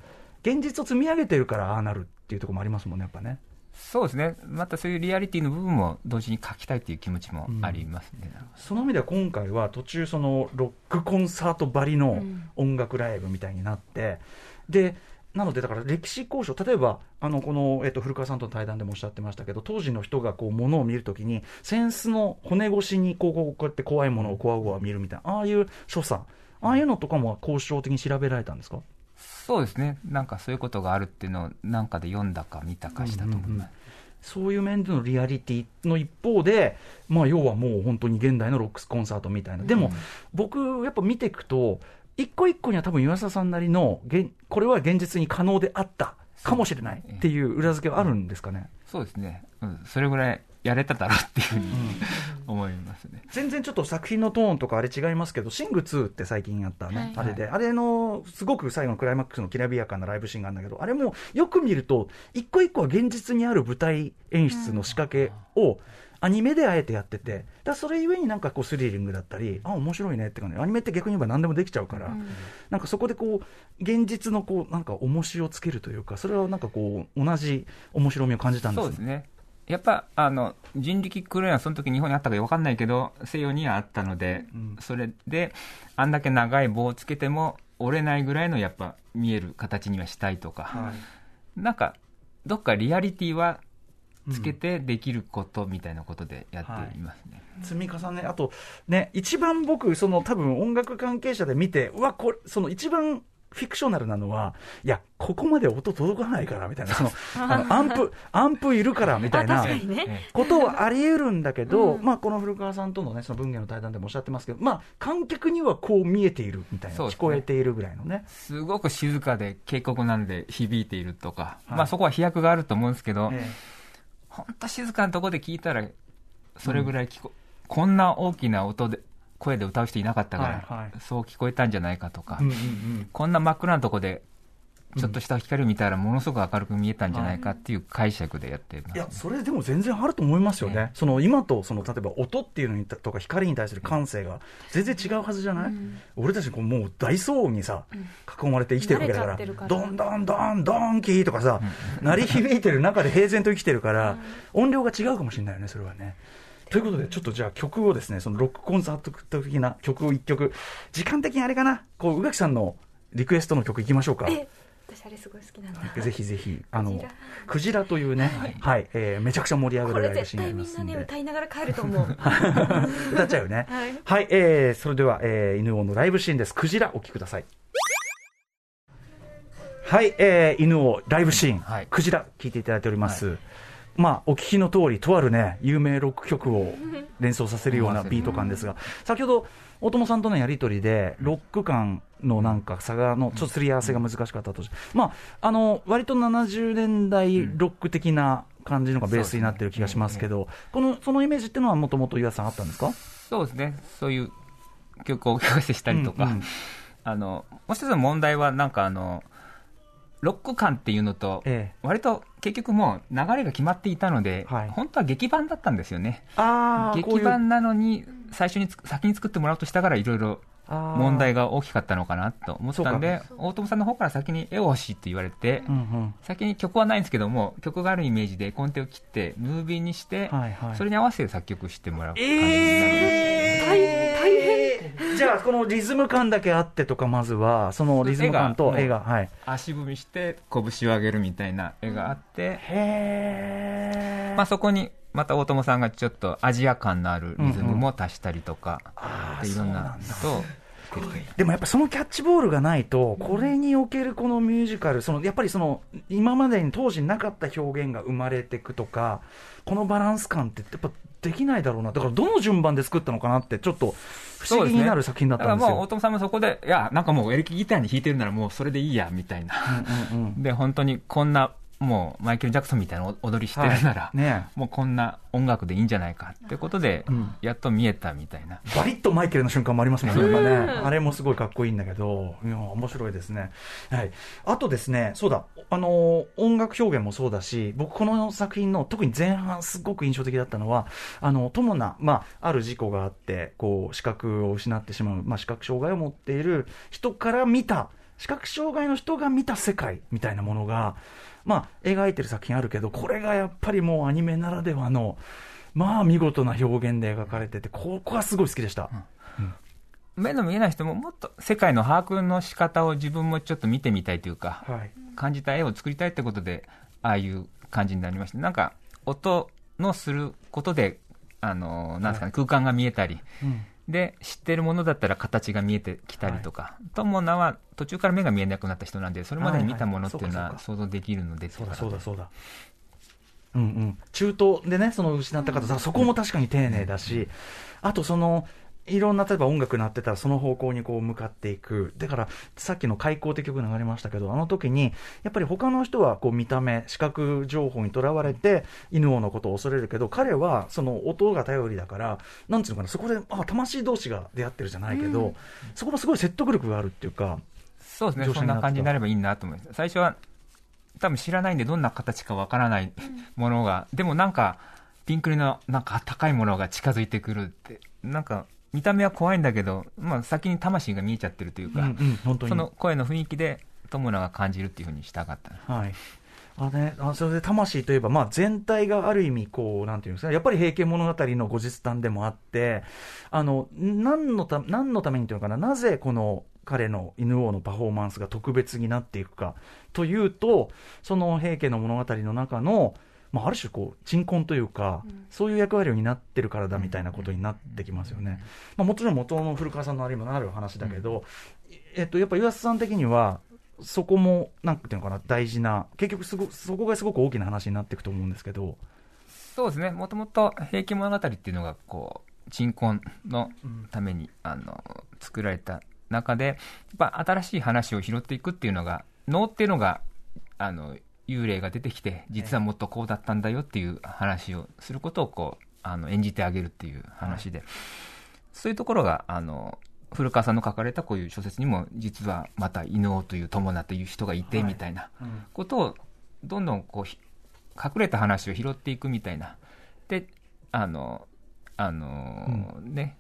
現実を積み上げてるから、ああなるっていうところもありますもんね、やっぱね。そうですね。またそういうリアリティの部分も同時に書きたいっていう気持ちもありますね。その意味では今回は途中そのロックコンサートばりのうん音楽ライブみたいになって、でなのでだから歴史交渉例えばあのこの、えっと、古川さんとの対談でもおっしゃってましたけど当時の人がこう物を見るときに扇子の骨越しにこうこうこうやって怖いものをこわごわ見るみたいなああいう所作ああいうのとかも交渉的に調べられたんですか？そうですね。なんかそういうことがあるっていうのをなんかで読んだか見たかしたと思います。そういう面でのリアリティの一方で、まあ、要はもう本当に現代のロックスコンサートみたいな、でも、僕、やっぱ見ていくと、一個一個には多分岩佐さんなりの、現これは現実に可能であったかもしれないっていう裏付けはあるんですかね？そうですね。うん。それぐらいやれただろうっていうふうに思いますね。全然ちょっと作品のトーンとかあれ違いますけど、シング2って最近やったね、はいあれで、あれのすごく最後のクライマックスのきらびやかなライブシーンがあるんだけど、あれもよく見ると、一個一個は現実にある舞台演出の仕掛けを、アニメであえてやってて、だそれゆえになんかこうスリリングだったり、あ、面白いねって感じ、アニメって逆に言えば何でもできちゃうから、なんかそこでこう、現実のこう、なんか重しをつけるというか、それはなんかこう、同じ面白みを感じたんですそうですね。やっぱ、あの、人力クルーはその時日本にあったかわかんないけど、西洋にはあったので、うん。それで、あんだけ長い棒をつけても折れないぐらいのやっぱ見える形にはしたいとか、はい。なんか、どっかリアリティはつけてできることみたいなことでやっていますね。積み重ね、あとね、一番僕、その多分音楽関係者で見て、うわ、これ、その一番フィクショナルなのは、いや、ここまで音届かないから、みたいな、その、あの、アンプ、アンプいるから、みたいなことはあり得るんだけど、うん。まあ、この古川さんとのね、その文芸の対談でもおっしゃってますけど、まあ、観客にはこう見えているみたいな、聞こえているぐらいのね。すごく静かで渓谷なんで響いているとか、はい。まあそこは飛躍があると思うんですけど、え本当静かなところで聞いたら、それぐらい聞こ、こんな大きな音で、声で歌う人いなかったから、はいはい。そう聞こえたんじゃないかとか、えうんうんうん。こんな真っ暗なとこで、ちょっとした光を見たら、ものすごく明るく見えたんじゃないかっていう解釈でやってます、いや、それでも全然あると思いますよね。ね。その今と、その例えば音っていうのにとか光に対する感性が全然違うはずじゃない、うん。俺たちこうもう大騒音にさ、囲まれて生きてるわけだから、どんどんどんどんキーとかさ、鳴り響いてる中で平然と生きてるから、音量が違うかもしれないよね、それはね。ということで、ちょっとじゃあ曲をですね、そのロックコンサート的な曲を一曲、時間的にあれかな、こう、宇垣さんのリクエストの曲いきましょうか。え私あれすごい好きなんだぜひぜひ、あ のクジラ、というね、はい、えーめちゃくちゃ盛り上こがるライブシーンがあれ絶対みんりますで。なんね歌いながら帰ると思う 歌っちゃうよね。はいはい、えー、それでは、えー、犬王のライブシーンです。クジラ、お聴きください。はい、えー、犬王ライブシーン、はいクジラ、聴いていただいております。まあ、お聞きの通り、とあるね、有名ロック曲を連想させるようなビート感ですが、先ほど、大友さんとのやりとりで、ロック感のなんか差がの、ちょっとすり合わせが難しかったとし、まあ、あの、割と70年代ロック的な感じのがベースになってる気がしますけど、この、そのイメージっていうのはもともと岩田さんあったんですか？そうですね、そういう曲をお聞かせしたりとか、うんうん。あのもう一つの問題は、なんかあの、ロック感っていうのと、ええ。割と結局もう流れが決まっていたので、はい。本当は劇版だったんですよね。劇版なのに、最初につ先に作ってもらおうとしたから、いろいろ問題が大きかったのかなと思ったんで、大友さんの方から先に絵を欲しいって言われて、うんうん。先に曲はないんですけども、曲があるイメージで絵コンテを切って、ムービーにして、はいはい。それに合わせて作曲してもらう感じになります。えー、大変。じゃあこのリズム感だけあってとかまずはそのリズム感と絵絵ががはい。足踏みして拳を上げるみたいな絵があって、へえまあ、そこにまた大友さんがちょっとアジア感のあるリズムも足したりとか、いろんなとでもやっぱそのキャッチボールがないとこれにおけるこのミュージカルそのやっぱりその今までに当時なかった表現が生まれていくとかこのバランス感ってやっぱできないだろうなだからどの順番で作ったのかなってちょっと不思議になる作品だったんですよ。だからもう大友さんもそこでいやなんかもうエレキギターに弾いてるならもうそれでいいやみたいな、うんうんうん。で本当にこんなもうマイケル・ジャクソンみたいな踊りしてるなら、はい。ねもうこんな音楽でいいんじゃないかってことで、うん。やっと見えたみたいな。バリッとマイケルの瞬間もありますもんね、ね。あれもすごいかっこいいんだけど、いや、面白いですね。はい。あとですね、そうだ、あのー音楽表現もそうだし、僕この作品の特に前半すごく印象的だったのは、あの、友な、まあ、ある事故があって、こう、視覚を失ってしまう、まあ、視覚障害を持っている人から見た、視覚障害の人が見た世界みたいなものが、まあ、描いてる作品あるけど、これがやっぱりもうアニメならではの、まあ見事な表現で描かれてて、ここがすごい好きでした。目の見えない人ももっと世界の把握の仕方を自分もちょっと見てみたいというか、はい。感じた絵を作りたいってことでああいう感じになりました。なんか音のすることであのなんですかね、空間が見えたりうんで知ってるものだったら形が見えてきたりとか、友名は途中から目が見えなくなった人なんでそれまでに見たものっていうのは想像できるのでそうだそうだそうだ。うんうん、中東でね、その失った方、さそこも確かに丁寧だし、あとその、いろんな、例えば音楽鳴ってたら、その方向にこう向かっていく。だから、さっきの開口って曲流れましたけど、あの時に、やっぱり他の人はこう見た目、視覚情報にとらわれて、犬王のことを恐れるけど、彼はその音が頼りだから、なんていうのかな、そこで、あ、魂同士が出会ってるじゃないけど、そこもすごい説得力があるっていうか、そうですねそんな感じになればいいなと思います。最初は多分知らないんでどんな形かわからないものが、でもなんかピンクリのなんか高いものが近づいてくるってなんか見た目は怖いんだけど、まあ、先に魂が見えちゃってるというか、うんうん、本当に。その声の雰囲気で友野が感じるっていうふうにしたかったはい。あね、あそれで魂といえば、まあ、全体がある意味こう、なんていうんですか、やっぱり平家物語の後日談でもあって、あの何のた何のためにというのかな、なぜこの彼の犬王のパフォーマンスが特別になっていくかというと、その平家の物語の中の、まあ、ある種こう鎮魂というか、そういう役割を担ってるからだみたいなことになってきますよね、まあ、もちろん元の古川さんのあれにもなる話だけど、えっと、やっぱ岩瀬さん的にはそこもなんていうのかな大事な結局すごそこがすごく大きな話になっていくと思うんですけど。そうですね、もともと平家物語っていうのが、こう、鎮魂のために、あの、作られた中で、やっぱ新しい話を拾っていくっていうのが、能っていうのが、あの、幽霊が出てきて、実はもっとこうだったんだよっていう話をすることを、こう、あの、演じてあげるっていう話で、そういうところが、あの、古川さんの書かれたこういう小説にも、実はまた伊能という友名という人がいて、みたいなことを、どんどんこう、隠れた話を拾っていくみたいな。で、あの、あの、ね、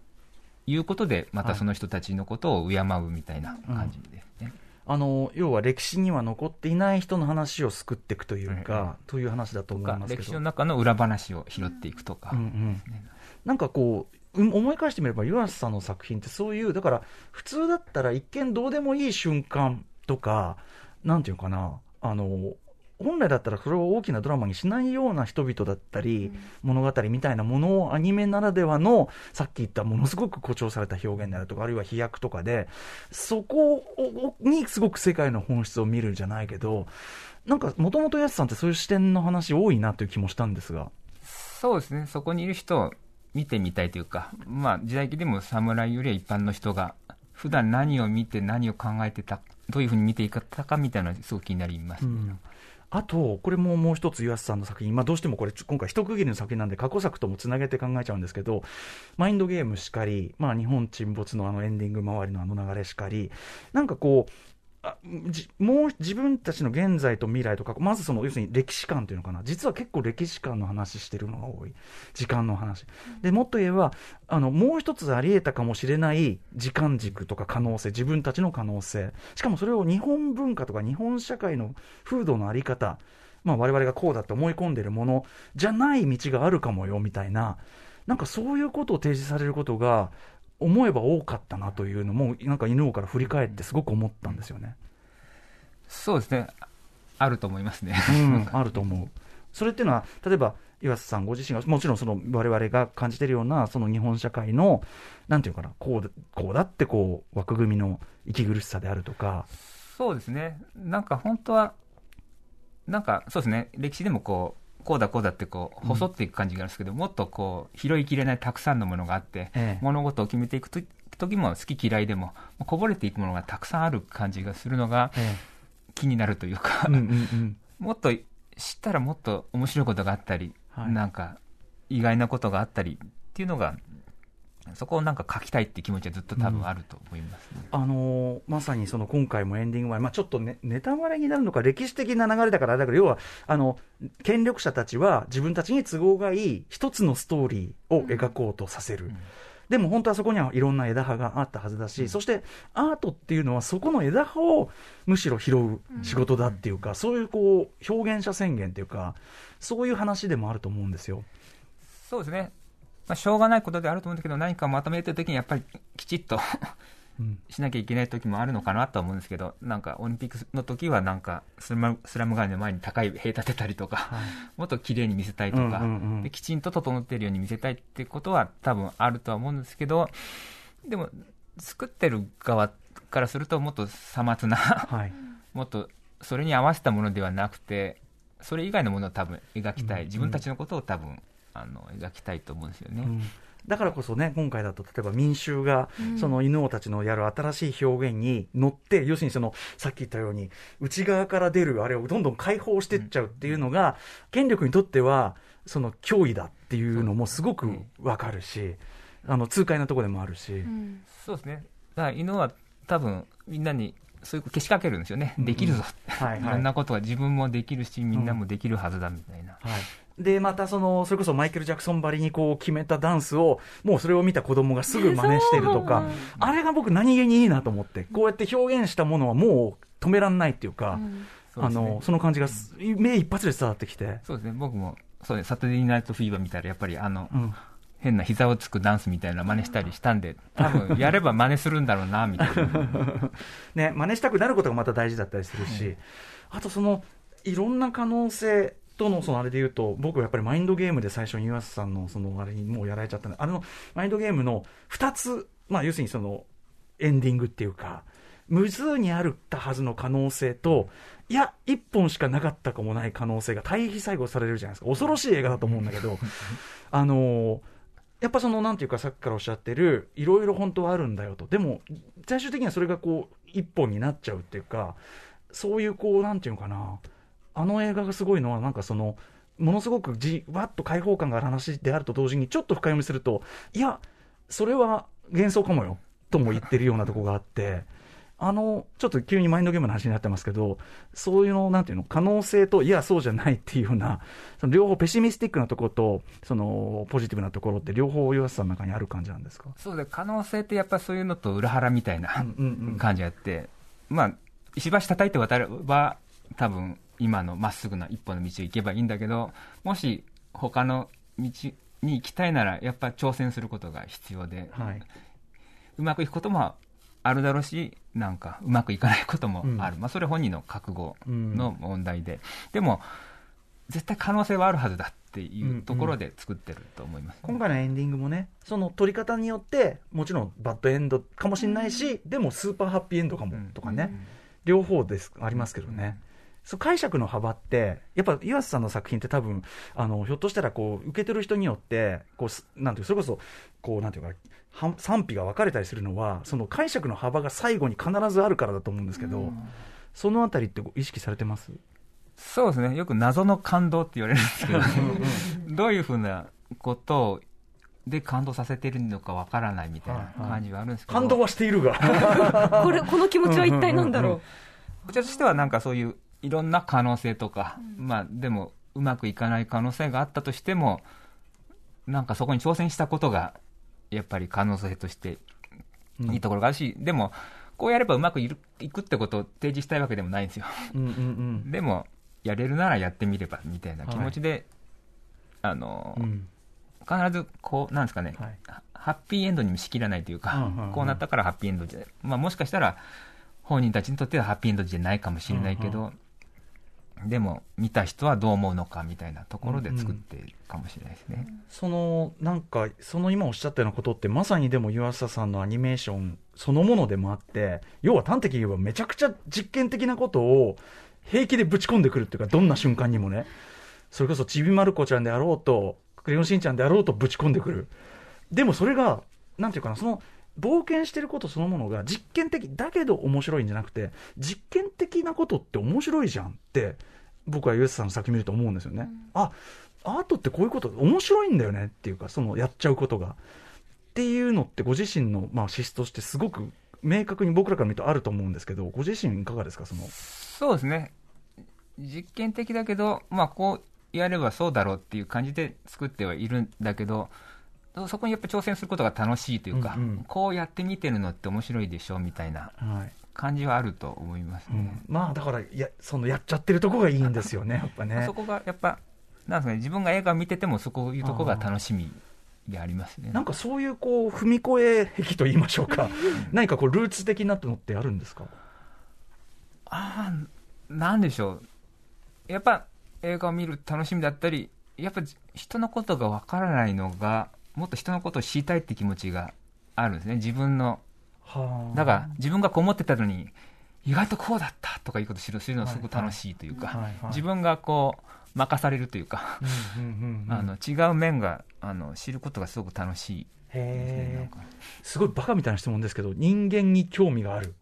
いうことで、またその人たちのことを敬うみたいな感じで。あの要は歴史には残っていない人の話を救っていくというか、という話だと思いますけど。歴史の中の裏話を拾っていくとか、うんうん。なんかこううん思い返してみれば湯浅さんの作品ってそういうだから普通だったら一見どうでもいい瞬間とかなんていうのかなあの本来だったらそれを大きなドラマにしないような人々だったり、物語みたいなものをアニメならではのさっき言ったものすごく誇張された表現であるとかあるいは飛躍とかでそこをにすごく世界の本質を見るんじゃないけどなんかもともとやすさんってそういう視点の話多いなという気もしたんですが。そうですね、そこにいる人を見てみたいというか、まあ、時代劇でも侍よりは一般の人が、普段何を見て、何を考えてた、どういうふうに見ていったかみたいなのがすごく気になります、うんあと、これももう一つ、岩瀬さんの作品、まあ、どうしてもこれ、今回、一区切りの作品なんで、過去作ともつなげて考えちゃうんですけど、マインドゲームしかり、まあ、日本沈没のあのエンディング周りのあの流れしかり、なんかこう、あじもう自分たちの現在と未来とか、まずその要するに歴史観というのかな、実は結構歴史観の話してるのが多い、時間の話。でもっと言えば、あのもう一つあり得たかもしれない時間軸とか可能性、自分たちの可能性、しかもそれを日本文化とか日本社会の風土のあり方、まあ、我々がこうだって思い込んでいるものじゃない道があるかもよみたいな、なんかそういうことを提示されることが、思えば多かったなというのも、なんか犬王から振り返ってすごく思ったんですよね。そうですね、あると思いますね。うん、あると思う。それっていうのは、例えば岩瀬さんご自身が、もちろんその我々が感じているような、その日本社会の、なんていうかな、こうだこうだってこう枠組みの息苦しさであるとか。そうですね、なんか本当は、なんかそうですね、歴史でもこう、こうだこうだってこう細っていく感じがあるんですけど、もっとこう拾いきれないたくさんのものがあって、ええ。物事を決めていくと時も好き嫌いでもこぼれていくものがたくさんある感じがするのがえ気になるというか、えうんうんうん。もっと知ったらもっと面白いことがあったり、はい。なんか意外なことがあったりっていうのがそこをなんか書きたいって気持ちはずっと多分あると思いますね、あのーまさにその今回もエンディング前、まあ、ちょっとね、ネタバレになるのか、歴史的な流れだから、だから要はあの権力者たちは自分たちに都合がいい一つのストーリーを描こうとさせる。でも本当はそこにはいろんな枝葉があったはずだし、そしてアートっていうのはそこの枝葉をむしろ拾う仕事だっていうか、そういうこう表現者宣言っていうか、そういう話でもあると思うんですよ。そうですね、まあ、しょうがないことであると思うんだけど何かまとめてる時にやっぱりきちっとうん。しなきゃいけない時もあるのかなとは思うんですけどなんかオリンピックの時はなんかスラムスラム街の前に高い塀立てたりとか、はい。もっと綺麗に見せたいとか、うんうんうんできちんと整っているように見せたいってことは多分あるとは思うんですけどでも作ってる側からするともっとさまつなはい。もっとそれに合わせたものではなくてそれ以外のものを多分描きたい、自分たちのことを多分あの描きたいと思うんですよね。うんだからこそね、今回だと例えば民衆が、その犬王たちのやる新しい表現に乗って、要するにその、さっき言ったように、内側から出るあれをどんどん解放していっちゃうっていうのが、権力にとっては、その脅威だっていうのもすごくわかるし、あの、痛快なところでもあるし。そうですね。だから犬は多分みんなにそういうけしかけるんですよね。できるぞ。はいはいいろんなことは自分もできるし、みんなもできるはずだみたいな。はい、でまたそのそれこそマイケル・ジャクソンばりにこう決めたダンスをもうそれを見た子供がすぐ真似してるとか、あれが僕何気にいいなと思ってこうやって表現したものはもう止めらんないっていうか、あのその感じがす目一発で伝わってきて、そうですね。僕も、そうです。サタデーナイトフィーバー見たら、やっぱりあの、うん、変な膝をつくダンスみたいな真似したりしたんで、多分やれば真似するんだろうな、みたいな。ね真似したくなることがまた大事だったりするし、あとそのいろんな可能性とのそのあれで言うと、僕はやっぱりマインドゲームで最初に岩瀬さんのそのあれにもうやられちゃったんで、あれのマインドゲームの2つ、まあ要するにそのエンディングっていうか、無数にあるったはずの可能性と、いや、1本しかなかったかもない可能性が対比最後されるじゃないですか。恐ろしい映画だと思うんだけど、あのーやっぱその、なんていうか、さっきからおっしゃってる、いろいろ本当はあるんだよと。でも、最終的にはそれがこう、一本になっちゃうっていうか、そういうこう、なんていうのかな。あの映画がすごいのは、なんかその、ものすごくじわっと開放感がある話であると同時に、ちょっと深読みすると、いや、それは幻想かもよ、とも言ってるようなとこがあって、あの、ちょっと急にマインドゲームの話になってますけど、そういうの、なんていうの、可能性と、いや、そうじゃないっていうような、その両方ペシミスティックなところと、その、ポジティブなところって両方岩瀬さんの中にある感じなんですか？そうで可能性ってやっぱそういうのと裏腹みたいな感じがあって、まあ石橋叩いて渡れば多分今のまっすぐな一本の道を行けばいいんだけどもし他の道に行きたいならやっぱ挑戦することが必要で、はい。うまくいくこともあるだろうしなんかうまくいかないこともある、うんまあ、それ本人の覚悟の問題で、でも絶対可能性はあるはずだっていうところで作ってると思います、今回のエンディングもね、その撮り方によって、もちろんバッドエンドかもしれないし、でもスーパーハッピーエンドかもうん。とかね、両方です、ありますけどね。そう解釈の幅って、やっぱ岩瀬さんの作品って多分、あの、ひょっとしたらこう、受け取る人によって、こうす、なんていうかそれこそ、こう、なんていうか、は賛否が分かれたりするのは、その解釈の幅が最後に必ずあるからだと思うんですけど、そのあたりって意識されてます？そうですね。よく謎の感動って言われるんですけどどういうふうなことで感動させてるのかわからないみたいな感じはあるんですけど、感動はしているが。これこの気持ちは一体なんだろこちらとしてはなんかそういういろんな可能性とか、まあでもうまくいかない可能性があったとしてもなんかそこに挑戦したことがやっぱり可能性としていいところがあるし、でもこうやればうまくいるいくってことを提示したいわけでもないんですよ。うんうんうん。でもやれるならやってみればみたいな気持ちで、あの、うん。必ずこうなんですかね、はい。ハハッピーエンドにもしきらないというか、うんうんうん。こうなったからハッピーエンドじゃ、まあ、もしかしたら本人たちにとってはハッピーエンドじゃないかもしれないけど、でも見た人はどう思うのかみたいなところで作っているかもしれないですね。そのなんかその今おっしゃったようなことってまさにでも湯浅さんのアニメーションそのものでもあって要は端的に言えばめちゃくちゃ実験的なことを平気でぶち込んでくるっていうかどんな瞬間にもねそれこそちびまる子ちゃんであろうとクレヨンしんちゃんであろうとぶち込んでくるでもそれがなんていうかなその冒険してることそのものが実験的だけど面白いんじゃなくて実験的なことって面白いじゃんって僕は湯浅さんの作品見ると思うんですよね、あアートってこういうこと面白いんだよねっていうかそのやっちゃうことが。っていうのってご自身の、まあ、資質としてすごく明確に僕らから見るとあると思うんですけどご自身いかがですか？その。そうですね。実験的だけど、まあ、こうやればそうだろうっていう感じで作ってはいるんだけどそこにやっぱ挑戦することが楽しいというか、うんうん。こうやってみてるのって面白いでしょみたいな。はい感じはあると思いますね。まあだからやそのやっちゃってるとこがいいんですよね やっぱねそこがやっぱ、なんですかね、自分が映画を見てても、そういうとこが楽しみでありますね。なんかそういうこう踏み越え癖と言いましょうか何かこうルーツ的なのってあるんですか？ああ、なんでしょう。やっぱ映画を見る楽しみだったり、やっぱ人のことがわからないのが、もっと人のことを知りたいって気持ちがあるんですね。自分の、はあだから自分がこう思ってたのに、意外とこうだったとかいうことを知るのがすごく楽しいというか、はいはい。自分がこう、任されるというか、違う面があの知ることがすごく楽しい。ですね。すごいバカみたいな質問ですけど人間に興味がある。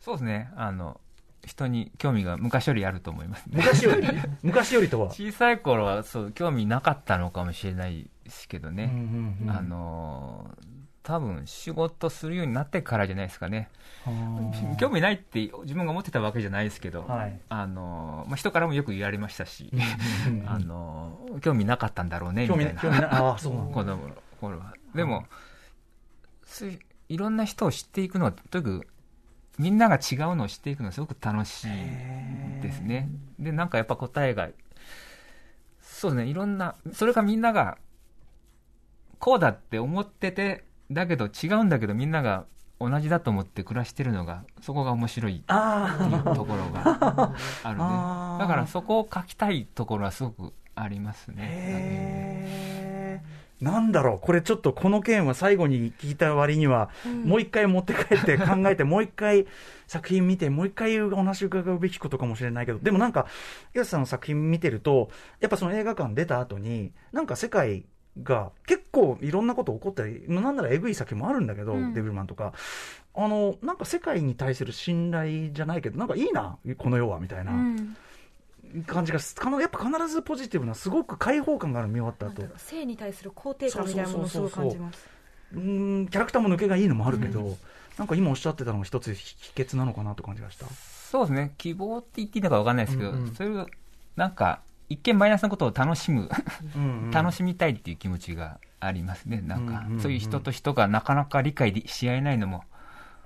そうですね。あの、人に興味が昔よりあると思いますね。昔より？昔よりとは？小さい頃はそう、興味なかったのかもしれないですけどね。うんうんうん。あのー、多分仕事するようになってからじゃないですかね。はあ興味ないって自分が思ってたわけじゃないですけど、はいあのーまあ、人からもよく言われましたし、あのー興味なかったんだろうね、み興たいな。味興味ないああそうな子供 の頃は。でも、そういういろんな人を知っていくのは、とにかく、みんなが違うのを知っていくのはすごく楽しいですね。で、なんかやっぱ答えが、そうですね、いろんな、それがみんなが、こうだって思ってて、だけど違うんだけどみんなが同じだと思って暮らしてるのがそこが面白いあっていうところがあるね。だからそこを書きたいところはすごくありますね。なんだろう、これちょっとこの件は最後に聞いた割には、うん。もう一回持って帰って考えて、もう一回作品見て、もう一回お話伺うべきことかもしれないけど、でもなんか、岩瀬さんの作品見てると、やっぱその映画館出た後に、なんか世界が結構いろんなこと起こったり、なんならえぐい作品もあるんだけど、うん。デビルマンとか。あの、なんか世界に対する信頼じゃないけど、なんかいいな、この世は、みたいな。うん。感じがすかなやっぱ必ずポジティブなすごく開放感がある見終わった後。性に対する肯定感みたいなものをすごい感じます。うーんキャラクターも抜けがいいのもあるけど、なんか今おっしゃってたのが一つ秘訣なのかなと感じがした。そうですね。希望って言っていいのか分かんないですけど、うんうん。それをなんか一見マイナスなことを楽しむ楽ししみたいっていう気持ちがありますね。なんか、そういう人と人がなかなか理解し合えないのも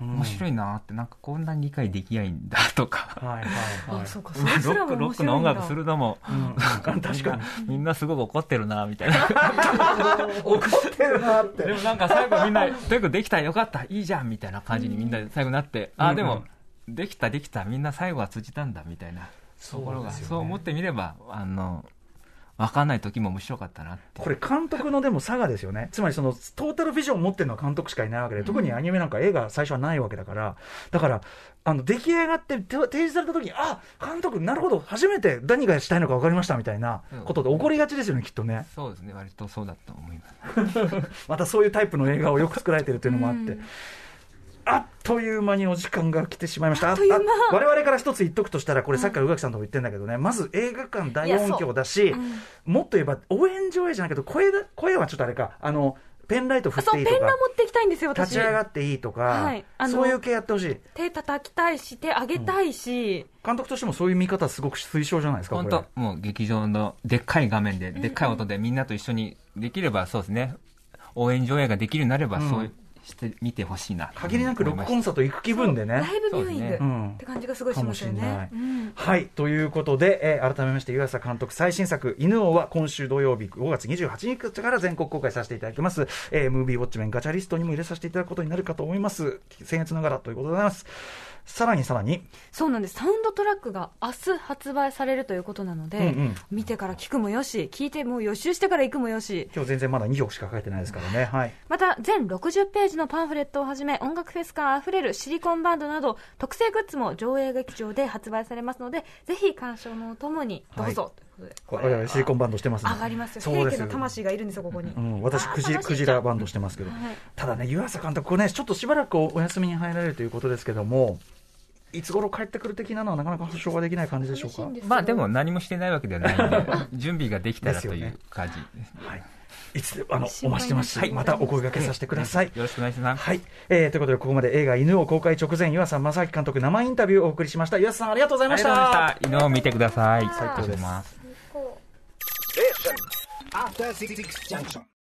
面白い、いなってなんかこんなに理解できないんだとか。はいはいはい。あそうか。ロそれすらックロックの音楽するのもうん。うん確かにみんなすごく怒ってるなみたいな。怒ってるなって。でもなんか最後みんなとにかくできたよかった。いいじゃんみたいな感じにみんなで最後なって、うん。あでもできたできた。みんな最後は通じたんだみたいなところがそう思ってみればあの分かんない時も面白かったなこれ監督のでも差がですよね。つまりそのトータルビジョンを持ってるのは監督しかいないわけで特にアニメなんか映画最初はないわけだから。だからあの出来上がってて提示された時にあ監督なるほど初めて何がしたいのか分かりましたみたいなことで起こりがちですよねきっとね。そうですね。割とそうだと思います。またそういうタイプの映画をよく作られてるというのもあって、うんあっという間にお時間が来てしまいました。あっという間。我々から一つ言っとくとしたら、これさっきから宇垣さんとも言ってんだけどね、まず映画館大音響だし、もっと言えば応援上映じゃないけど、声だ、声はちょっとあれか、あの、ペンライト振あそうっていいとか、ペンラ持ってきたいんですよ私。立ち上がっていいとか、はい。あのそういう系やってほしい。手叩きたいし手上げたいし、監督としてもそういう見方すごく推奨じゃないですか、本当。もう劇場のでっかい画面ででっかい音でみんなと一緒にできればそうですね。応援上映ができるようになればうん。そうして見てほしいな限りなくロックコンサート行く気分でねラ。イブビューイング、って感じがすごいしますよかもしれないね。うんはい。ということで、えー改めまして、湯浅監督最新作、犬王は今週土曜日5月28日から全国公開させていただきます。えームービーウォッチメンガチャリストにも入れさせていただくことになるかと思います。僭越ながらということでございます。さらにさらに、そうなんです。サウンドトラックが明日発売されるということなので、うんうん。見てから聞くもよし聞いてもう予習してから行くもよし。今日全然まだ2曲しか書いてないですからね。はい。また全60ページのパンフレットをはじめ音楽フェス感あふれるシリコンバンドなど特製グッズも上映劇場で発売されますのでぜひ鑑賞のおともにどうぞ、とい我々シリコンバンドしてますね。上がりますよ。そうです。よ平家の魂がいるんですよここに、うん、私クジクジラバンドしてますけど、はい。ただね湯浅監督これねちょっとしばらくお休みに入られるということですけどもいつ頃帰ってくる的なのはなかなか保証ができない感じでしょうか？まあでも何もしてないわけではないんで 準備ができたらという感じですはい。いつであのお待ちしてます。し、はい。またお声掛けさせてください、よろしくお願いします。はい、えーということでここまで映画「犬」を公開直前湯浅正明監督生インタビューをお送りしました。湯浅さんありがとうございましありがとうございたました。犬を見てください。最高です失礼します After Six Junction.